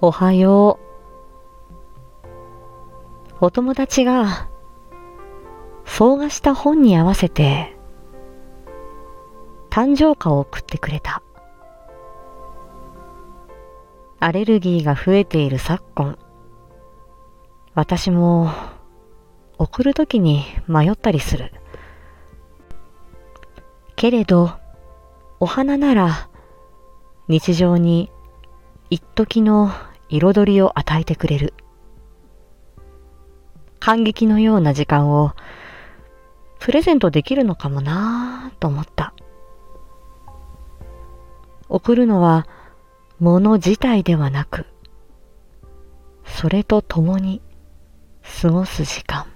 おはよう。お友達が、総画した本に合わせて、誕生花を送ってくれた。アレルギーが増えている昨今、私も送るときに迷ったりする。けれど、お花なら日常に一時の彩りを与えてくれる。感激のような時間をプレゼントできるのかもなぁと思った。送るのは物自体ではなく、それと共に過ごす時間。